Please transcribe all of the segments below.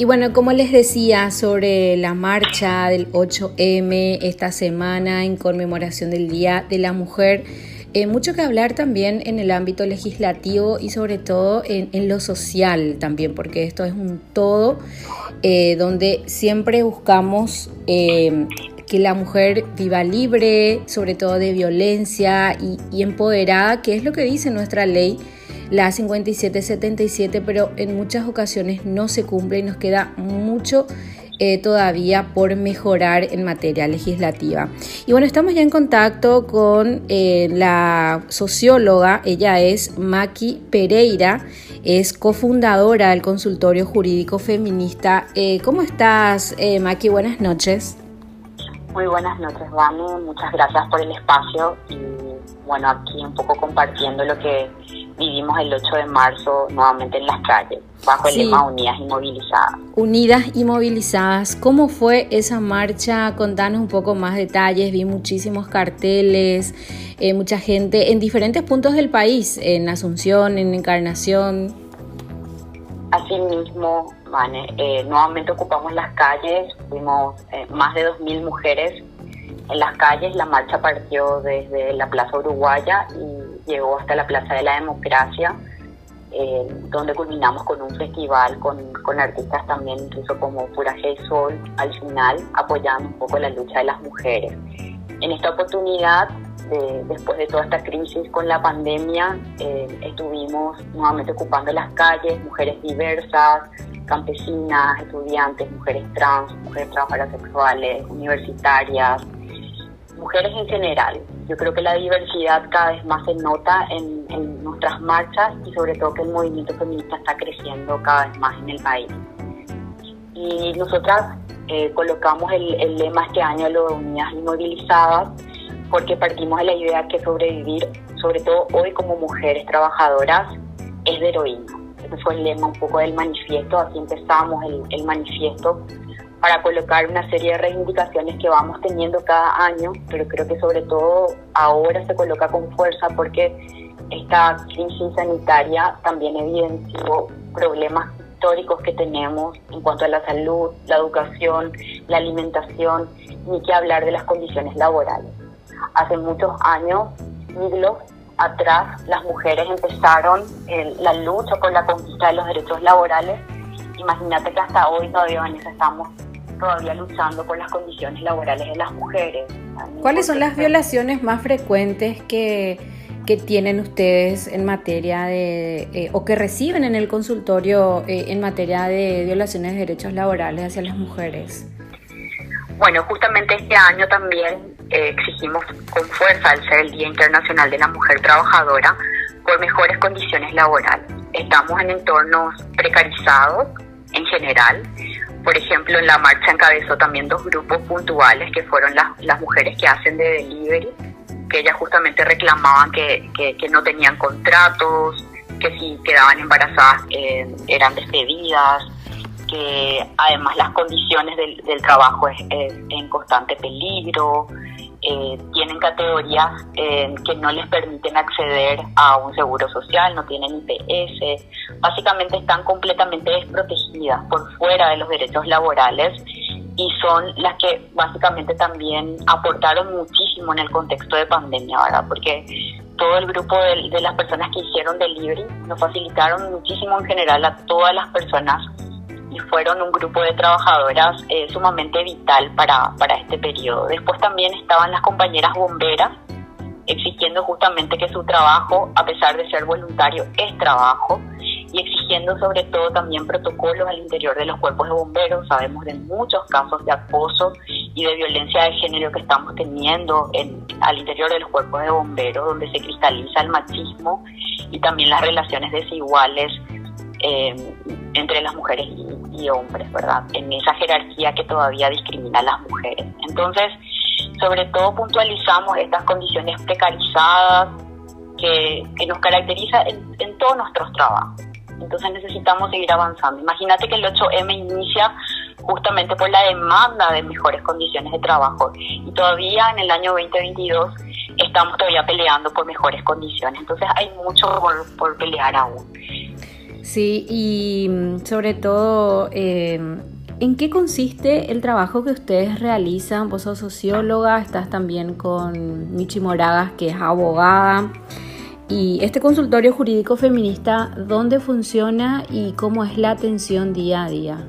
Y bueno, como les decía sobre la marcha del 8M esta semana en conmemoración del Día de la Mujer, eh, mucho que hablar también en el ámbito legislativo y sobre todo en, lo social también, porque esto es un todo eh, donde siempre buscamos eh, que la mujer viva libre, sobre todo de violencia y, y empoderada, que es lo que dice nuestra ley la 5777, pero en muchas ocasiones no se cumple y nos queda mucho eh, todavía por mejorar en materia legislativa. Y bueno, estamos ya en contacto con eh, la socióloga, ella es Maki Pereira, es cofundadora del consultorio jurídico feminista. Eh, ¿Cómo estás, Maki? Buenas noches. Muy buenas noches, Vani. Muchas gracias por el espacio bueno, aquí un poco compartiendo lo que vivimos el 8 de marzo nuevamente en las calles, bajo el lema Unidas y Movilizadas. Unidas y Movilizadas, ¿cómo fue esa marcha? Contanos un poco más detalles, vi muchísimos carteles, eh, mucha gente en diferentes puntos del país, en Asunción, en Encarnación. Asimismo, Vane, eh, nuevamente ocupamos las calles, fuimos eh, más de 2.000 mujeres en las calles, la marcha partió desde la Plaza Uruguaya y llegó hasta la Plaza de la Democracia, eh, donde culminamos con un festival con, con, artistas también, incluso como Pura G Sol, al final apoyando un poco la lucha de las mujeres. En esta oportunidad, después de toda esta crisis con la pandemia, eh, estuvimos nuevamente ocupando las calles, mujeres diversas, campesinas, estudiantes, mujeres trans, mujeres trabajadoras sexuales, universitarias, mujeres en general. Yo creo que la diversidad cada vez más se nota en, nuestras marchas y sobre todo que el movimiento feminista está creciendo cada vez más en el país. Y nosotras eh, colocamos el, lema este año de los Unidas Inmovilizadas porque partimos de la idea que sobrevivir, sobre todo hoy como mujeres trabajadoras, es de heroína. Ese fue el lema un poco del manifiesto, así empezamos el, el manifiesto para colocar una serie de reivindicaciones que vamos teniendo cada año, pero creo que sobre todo ahora se coloca con fuerza porque esta crisis sanitaria también evidenció problemas históricos que tenemos en cuanto a la salud, la educación, la alimentación, ni que hablar de las condiciones laborales. Hace muchos años, siglos atrás, las mujeres empezaron la lucha por la conquista de los derechos laborales. Imagínate que hasta hoy todavía eso estamos todavía luchando por las condiciones laborales de las mujeres. ¿Cuáles son las violaciones más frecuentes que, que tienen ustedes en materia de, eh, o que reciben en el consultorio eh, en materia de violaciones de derechos laborales hacia las mujeres? Bueno, justamente este año también eh, exigimos con fuerza, al ser el Día Internacional de la Mujer Trabajadora, por mejores condiciones laborales. Estamos en entornos precarizados en general, por ejemplo, en la marcha encabezó también dos grupos puntuales que fueron las, las mujeres que hacen de delivery, que ellas justamente reclamaban que, que, no tenían contratos, que si quedaban embarazadas eh, eran despedidas, que además las condiciones del, del trabajo es, en constante peligro, eh, tienen categorías eh, que no les permiten acceder a un seguro social, no tienen IPS, básicamente están completamente desprotegidas por fuera de los derechos laborales y son las que básicamente también aportaron muchísimo en el contexto de pandemia, ¿verdad? Porque todo el grupo de, de las personas que hicieron delivery nos facilitaron muchísimo en general a todas las personas y fueron un grupo de trabajadoras eh, sumamente vital para, para este periodo. Después también estaban las compañeras bomberas exigiendo justamente que su trabajo, a pesar de ser voluntario, es trabajo y exigiendo sobre todo también protocolos al interior de los cuerpos de bomberos. Sabemos de muchos casos de acoso y de violencia de género que estamos teniendo en, al interior de los cuerpos de bomberos, donde se cristaliza el machismo y también las relaciones desiguales eh, entre las mujeres y, hombres, ¿verdad? En esa jerarquía que todavía discrimina a las mujeres. Entonces, sobre todo puntualizamos estas condiciones precarizadas que, nos caracteriza en, en todos nuestros trabajos. Entonces necesitamos seguir avanzando. Imagínate que el 8M inicia justamente por la demanda de mejores condiciones de trabajo y todavía en el año 2022 estamos todavía peleando por mejores condiciones. Entonces hay mucho por, por pelear aún. Sí, y mm, sobre todo, em, ¿en qué consiste el trabajo que ustedes realizan? Vos sos socióloga, estás también con Michi Moragas, que es abogada. Y este consultorio jurídico feminista, ¿dónde funciona y cómo es la atención día a día?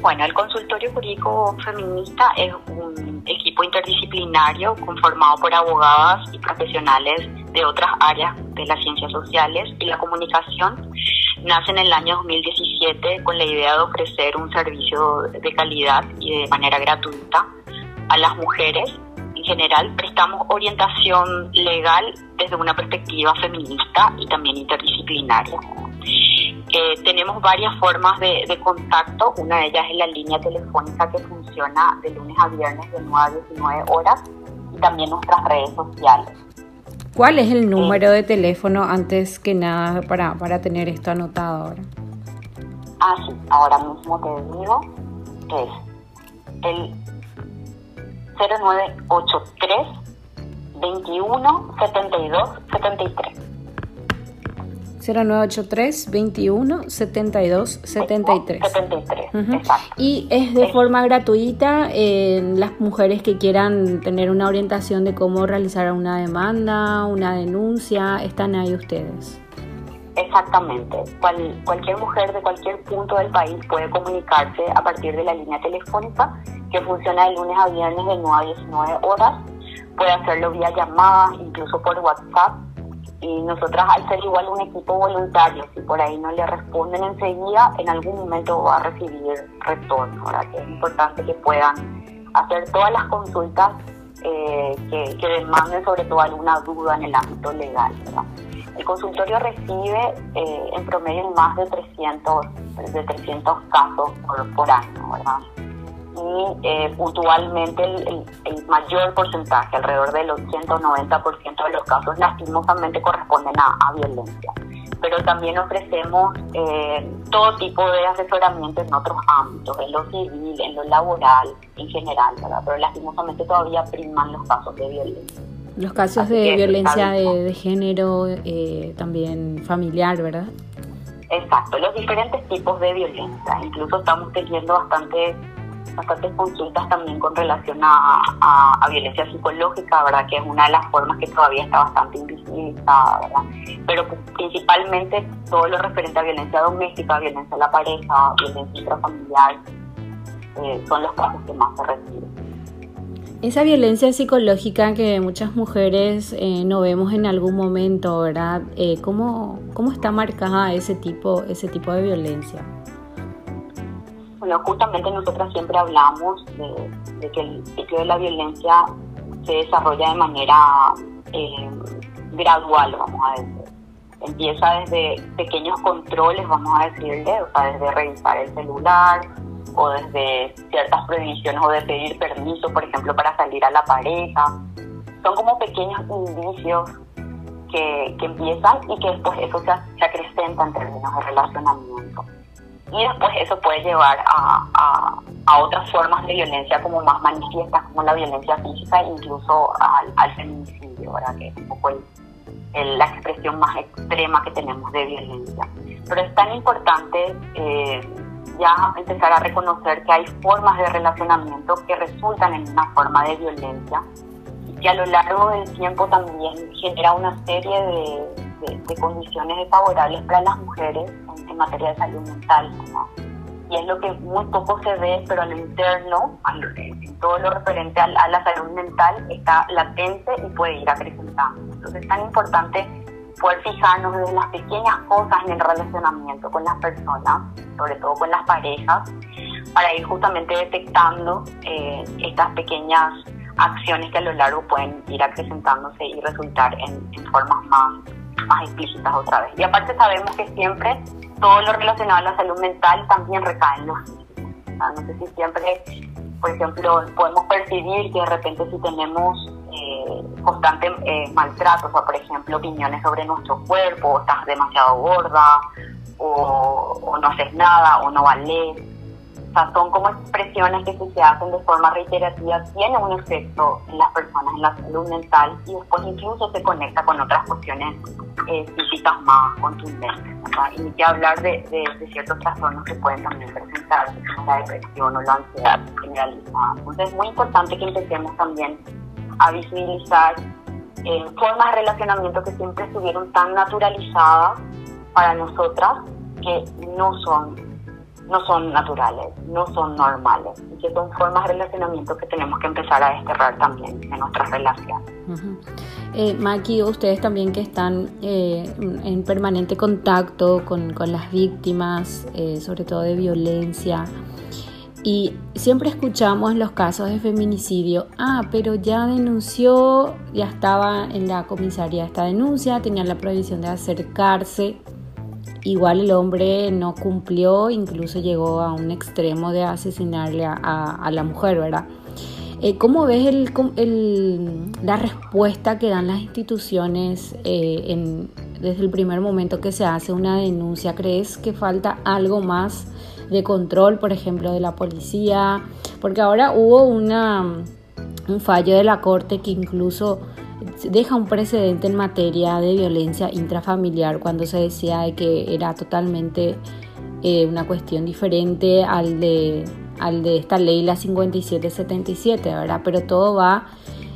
Bueno, el consultorio jurídico feminista es un equipo interdisciplinario conformado por abogadas y profesionales de otras áreas de las ciencias sociales y la comunicación. Nace en el año 2017 con la idea de ofrecer un servicio de calidad y de manera gratuita a las mujeres. En general, prestamos orientación legal desde una perspectiva feminista y también interdisciplinaria. Eh, tenemos varias formas de, contacto. Una de ellas es la línea telefónica que funciona de lunes a viernes de 9 a 19 horas y también nuestras redes sociales. ¿Cuál es el número de teléfono antes que nada para, para tener esto anotado ahora? Ah, sí, ahora mismo te digo es el 0983 21 72 73. 0983 21 72 73. 73, exacto. Y es de forma gratuita en las mujeres que quieran tener una orientación de cómo realizar una demanda, una denuncia, están ahí ustedes. Exactamente. cualquier mujer de cualquier punto del país puede comunicarse a partir de la línea telefónica que funciona de lunes a viernes de 9 a 19 horas. Puede hacerlo vía llamada, incluso por WhatsApp y nosotras al ser igual un equipo voluntario, si por ahí no le responden enseguida, en algún momento va a recibir retorno, ¿verdad? que es importante que puedan hacer todas las consultas eh, que, demanden sobre todo alguna duda en el ámbito legal. El consultorio recibe eh, en promedio más de 300, de 300 casos por, por año, ¿verdad? Y eh, puntualmente el, mayor porcentaje, alrededor del 80 o 90% de los casos lastimosamente corresponden a, violencia. Pero también ofrecemos eh, todo tipo de asesoramiento en otros ámbitos, en lo civil, en lo laboral, en general, ¿verdad? Pero lastimosamente todavía priman los casos de violencia. Los casos de violencia de, género, eh, también familiar, ¿verdad? Exacto, los diferentes tipos de violencia. Incluso estamos teniendo bastante bastantes consultas también con relación a, violencia psicológica, ¿verdad? Que es una de las formas que todavía está bastante invisibilizada, ¿verdad? Pero principalmente todo lo referente a violencia doméstica, violencia a la pareja, violencia intrafamiliar, eh, son los casos que más se reciben. Esa violencia psicológica que muchas mujeres eh, no vemos en algún momento, ¿verdad? Eh, ¿cómo, ¿Cómo está marcada ese tipo, ese tipo de violencia? Bueno, justamente nosotras siempre hablamos de, que el ciclo de la violencia se desarrolla de manera eh, gradual, vamos a decir. Empieza desde pequeños controles, vamos a decirle, o sea, desde revisar el celular o desde ciertas prohibiciones o de pedir permiso, por ejemplo, para salir a la pareja. Son como pequeños indicios que, empiezan y que después eso se, se acrecenta en términos de relacionamiento y después eso puede llevar a, a, otras formas de violencia como más manifiestas, como la violencia física incluso al, al feminicidio, ¿verdad? que es un poco el, la expresión más extrema que tenemos de violencia. Pero es tan importante eh, ya empezar a reconocer que hay formas de relacionamiento que resultan en una forma de violencia y que a lo largo del tiempo también genera una serie de de, condiciones desfavorables para las mujeres en, materia de salud mental. Y es lo que muy poco se ve, pero a lo interno, en todo lo referente a, la salud mental, está latente y puede ir acrecentando. Entonces es tan importante poder fijarnos desde las pequeñas cosas en el relacionamiento con las personas, sobre todo con las parejas, para ir justamente detectando eh, estas pequeñas acciones que a lo largo pueden ir acrecentándose y resultar en formas más más explícitas otra vez. Y aparte sabemos que siempre todo lo relacionado a la salud mental también recae en los no sé si siempre, por ejemplo, podemos percibir que de repente si tenemos eh, constante eh, maltrato, o por ejemplo, opiniones sobre nuestro cuerpo, o estás demasiado gorda, o, no haces nada, o no vales, o sea, son como expresiones que si se hacen de forma reiterativa tienen un efecto en las personas, en la salud mental y después incluso se conecta con otras cuestiones eh, físicas más contundentes. Y ni que hablar de, de, ciertos trastornos que pueden también presentarse, como la depresión o la ansiedad generalizada. Entonces es muy importante que empecemos también a visibilizar eh, formas de relacionamiento que siempre estuvieron tan naturalizadas para nosotras que no son no son naturales, no son normales, y que son formas de relacionamiento que tenemos que empezar a desterrar también en nuestras relaciones. eh, Maki, ustedes también que están eh, en permanente contacto con, con las víctimas, eh, sobre todo de violencia, y siempre escuchamos los casos de feminicidio, ah, pero ya denunció, ya estaba en la comisaría esta denuncia, tenía la prohibición de acercarse Igual el hombre no cumplió, incluso llegó a un extremo de asesinarle a, la mujer, ¿verdad? Eh, ¿Cómo ves el, la respuesta que dan las instituciones eh, desde el primer momento que se hace una denuncia? ¿Crees que falta algo más de control, por ejemplo, de la policía? Porque ahora hubo una, un fallo de la Corte que incluso deja un precedente en materia de violencia intrafamiliar cuando se decía que era totalmente eh, una cuestión diferente al de, al de esta ley, la 5777, ¿verdad? Pero todo va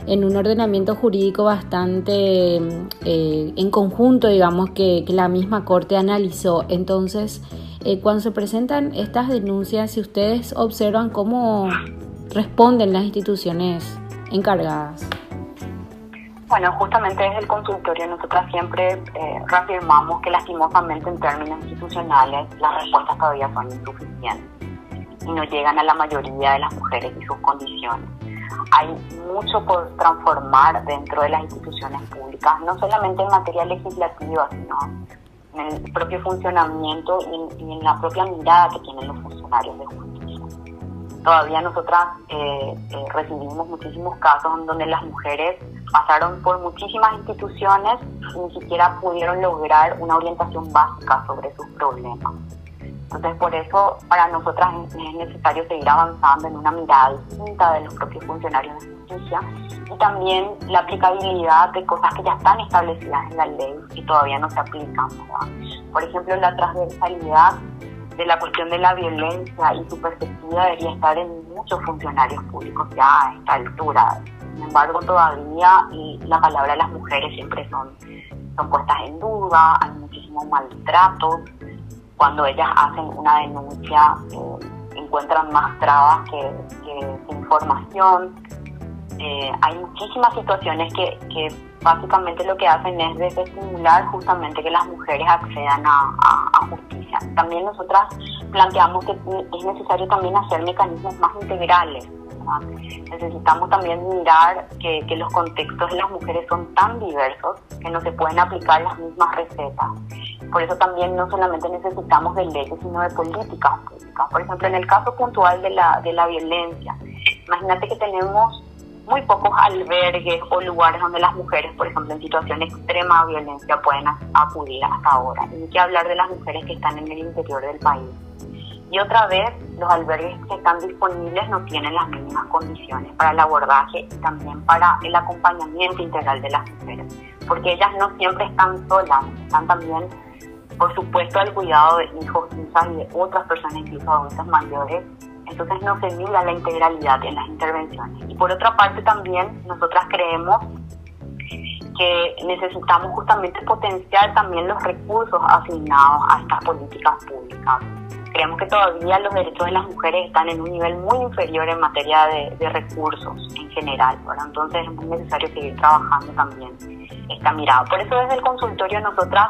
en un ordenamiento jurídico bastante eh, en conjunto, digamos, que, la misma Corte analizó. Entonces, eh, cuando se presentan estas denuncias, si ustedes observan cómo responden las instituciones encargadas. Bueno, justamente desde el consultorio nosotras siempre eh, reafirmamos que lastimosamente en términos institucionales las respuestas todavía son insuficientes y no llegan a la mayoría de las mujeres y sus condiciones. Hay mucho por transformar dentro de las instituciones públicas, no solamente en materia legislativa, sino en el propio funcionamiento y en, la propia mirada que tienen los funcionarios de justicia. Todavía nosotras eh, eh, recibimos muchísimos casos donde las mujeres pasaron por muchísimas instituciones y ni siquiera pudieron lograr una orientación básica sobre sus problemas. Entonces, por eso, para nosotras es necesario seguir avanzando en una mirada distinta de los propios funcionarios de justicia y también la aplicabilidad de cosas que ya están establecidas en la ley y todavía no se aplican. Por ejemplo, la transversalidad la cuestión de la violencia y su perspectiva debería estar en muchos funcionarios públicos ya a esta altura sin embargo, todavía la palabra de las mujeres siempre son, son puestas en duda, hay muchísimos maltratos. Cuando ellas hacen una denuncia, eh, encuentran más trabas que, información. Eh, hay muchísimas situaciones que, que, básicamente lo que hacen es desestimular justamente que las mujeres accedan a, justicia. También nosotras planteamos que es necesario también hacer mecanismos más integrales Necesitamos también mirar que, los contextos de las mujeres son tan diversos que no se pueden aplicar las mismas recetas. Por eso también no solamente necesitamos de leyes, sino de políticas públicas. Por ejemplo, en el caso puntual de la, de la violencia, imagínate que tenemos muy pocos albergues o lugares donde las mujeres, por ejemplo, en situación de extrema violencia pueden acudir hasta ahora. Hay que hablar de las mujeres que están en el interior del país. Y otra vez, los albergues que están disponibles no tienen las mínimas condiciones para el abordaje y también para el acompañamiento integral de las mujeres, porque ellas no siempre están solas, están también, por supuesto, al cuidado de hijos, hijas y de otras personas, incluso adultos mayores. Entonces no se mira la integralidad en las intervenciones. Y por otra parte también nosotras creemos que necesitamos justamente potenciar también los recursos asignados a estas políticas públicas creemos que todavía los derechos de las mujeres están en un nivel muy inferior en materia de, recursos en general. Entonces es muy necesario seguir trabajando también esta mirada. Por eso desde el consultorio nosotras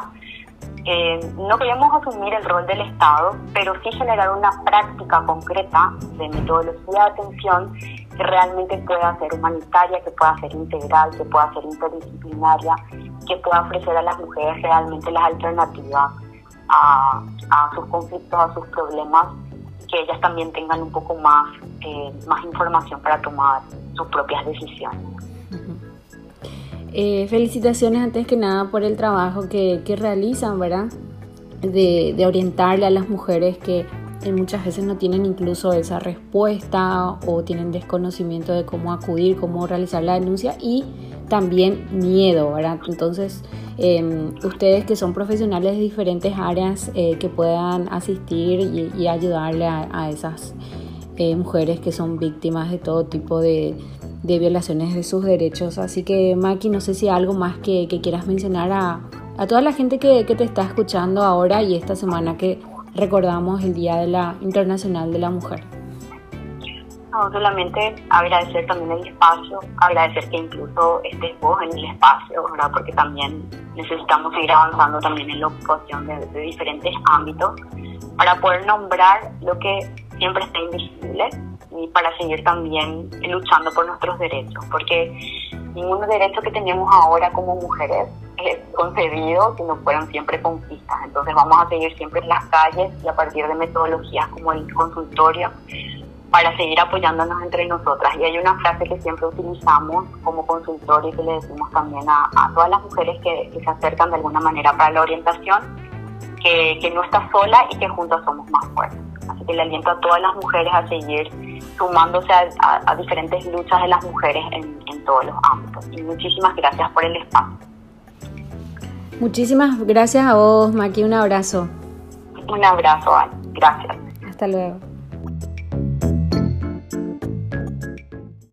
eh, no queremos asumir el rol del Estado, pero sí generar una práctica concreta de metodología de atención que realmente pueda ser humanitaria, que pueda ser integral, que pueda ser interdisciplinaria, que pueda ofrecer a las mujeres realmente las alternativas a, sus conflictos, a sus problemas, que ellas también tengan un poco más, eh, más información para tomar sus propias decisiones. Eh, felicitaciones antes que nada por el trabajo que, realizan, ¿verdad? De, orientarle a las mujeres que muchas veces no tienen incluso esa respuesta o tienen desconocimiento de cómo acudir, cómo realizar la denuncia y también miedo, ¿verdad? Entonces, em, ustedes que son profesionales de diferentes áreas eh, que puedan asistir y, ayudarle a, esas eh, mujeres que son víctimas de todo tipo de, violaciones de sus derechos. Así que, Maki, no sé si hay algo más que, quieras mencionar a, toda la gente que, que te está escuchando ahora y esta semana que recordamos el Día de la Internacional de la Mujer. No, solamente agradecer también el espacio, agradecer que incluso estés vos en el espacio, ¿verdad? Porque también necesitamos seguir avanzando también en la ocupación de, diferentes ámbitos para poder nombrar lo que siempre está invisible y para seguir también luchando por nuestros derechos, porque ningún derecho que tenemos ahora como mujeres es concebido si no fueron siempre conquistas. Entonces vamos a seguir siempre en las calles y a partir de metodologías como el consultorio para seguir apoyándonos entre nosotras. Y hay una frase que siempre utilizamos como consultorio y que le decimos también a, todas las mujeres que, se acercan de alguna manera para la orientación, que, que no está sola y que juntas somos más fuertes. Le aliento a todas las mujeres a seguir sumándose a, diferentes luchas de las mujeres en, en todos los ámbitos. Y muchísimas gracias por el espacio. Muchísimas gracias a vos, Maki. Un abrazo. Un abrazo, Gracias. Hasta luego.